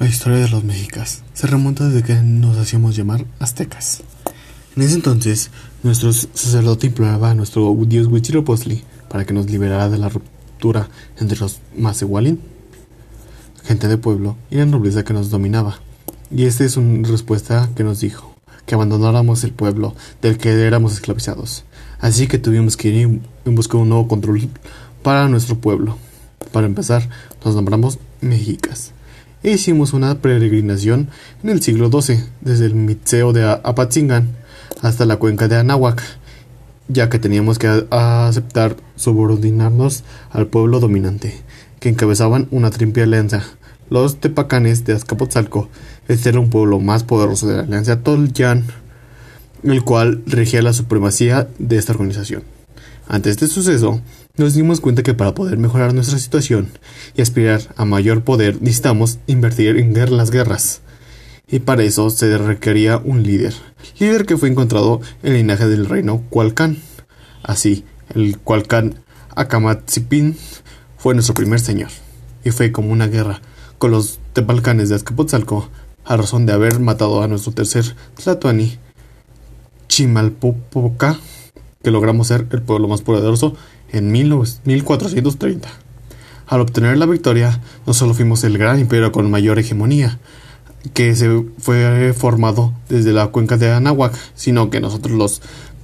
La historia de los mexicas se remonta desde que nos hacíamos llamar aztecas. En ese entonces, nuestro sacerdote imploraba a nuestro dios Huitzilopochtli para que nos liberara de la ruptura entre los Macehualin, gente de pueblo, y la nobleza que nos dominaba. Y esta es una respuesta que nos dijo, que abandonáramos el pueblo del que éramos esclavizados. Así que tuvimos que ir en busca de un nuevo control para nuestro pueblo. Para empezar, nos nombramos mexicas e hicimos una peregrinación en el siglo XII, desde el Mitzeo de Apatzingán hasta la cuenca de Anáhuac, ya que teníamos que aceptar subordinarnos al pueblo dominante, que encabezaban una triple alianza. Los tepacanes de Azcapotzalco, este era un pueblo más poderoso de la alianza Tolyan, el cual regía la supremacía de esta organización. Ante este suceso, nos dimos cuenta que para poder mejorar nuestra situación y aspirar a mayor poder necesitamos invertir en las guerras. Y para eso se requería un líder, líder que fue encontrado en el linaje del reino Cualcán. Así, el Cualcán Akamatzipin fue nuestro primer señor, y fue como una guerra con los tepalcanes de Azcapotzalco, a razón de haber matado a nuestro tercer Tlatuani, Chimalpopoca, logramos ser el pueblo más poderoso en 1430. Al obtener la victoria, no solo fuimos el gran imperio con mayor hegemonía, que se fue formado desde la cuenca de Anahuac, sino que nosotros los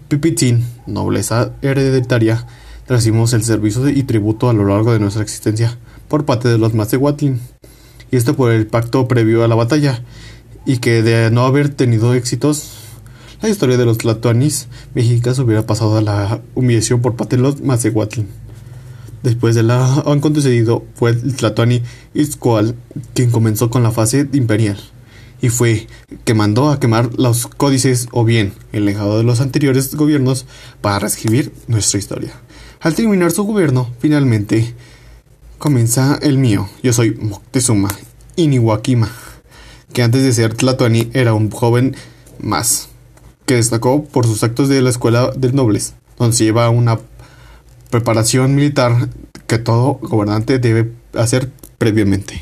Pipitín, nobleza hereditaria, recibimos el servicio y tributo a lo largo de nuestra existencia por parte de los Macehuatlin. Y esto por el pacto previo a la batalla, y que de no haber tenido éxitos, la historia de los tlatoanis mexicas hubiera pasado a la humillación por parte de los macehuatlin. Después de lo acontecido, fue el tlatoani Itzcoal quien comenzó con la fase imperial, y fue que mandó a quemar los códices o bien el legado de los anteriores gobiernos para reescribir nuestra historia. Al terminar su gobierno, finalmente comienza el mío. Yo soy Moctezuma Iniwakima, que antes de ser tlatoani era un joven más que destacó por sus actos de la Escuela de Nobles, donde se lleva una preparación militar que todo gobernante debe hacer previamente.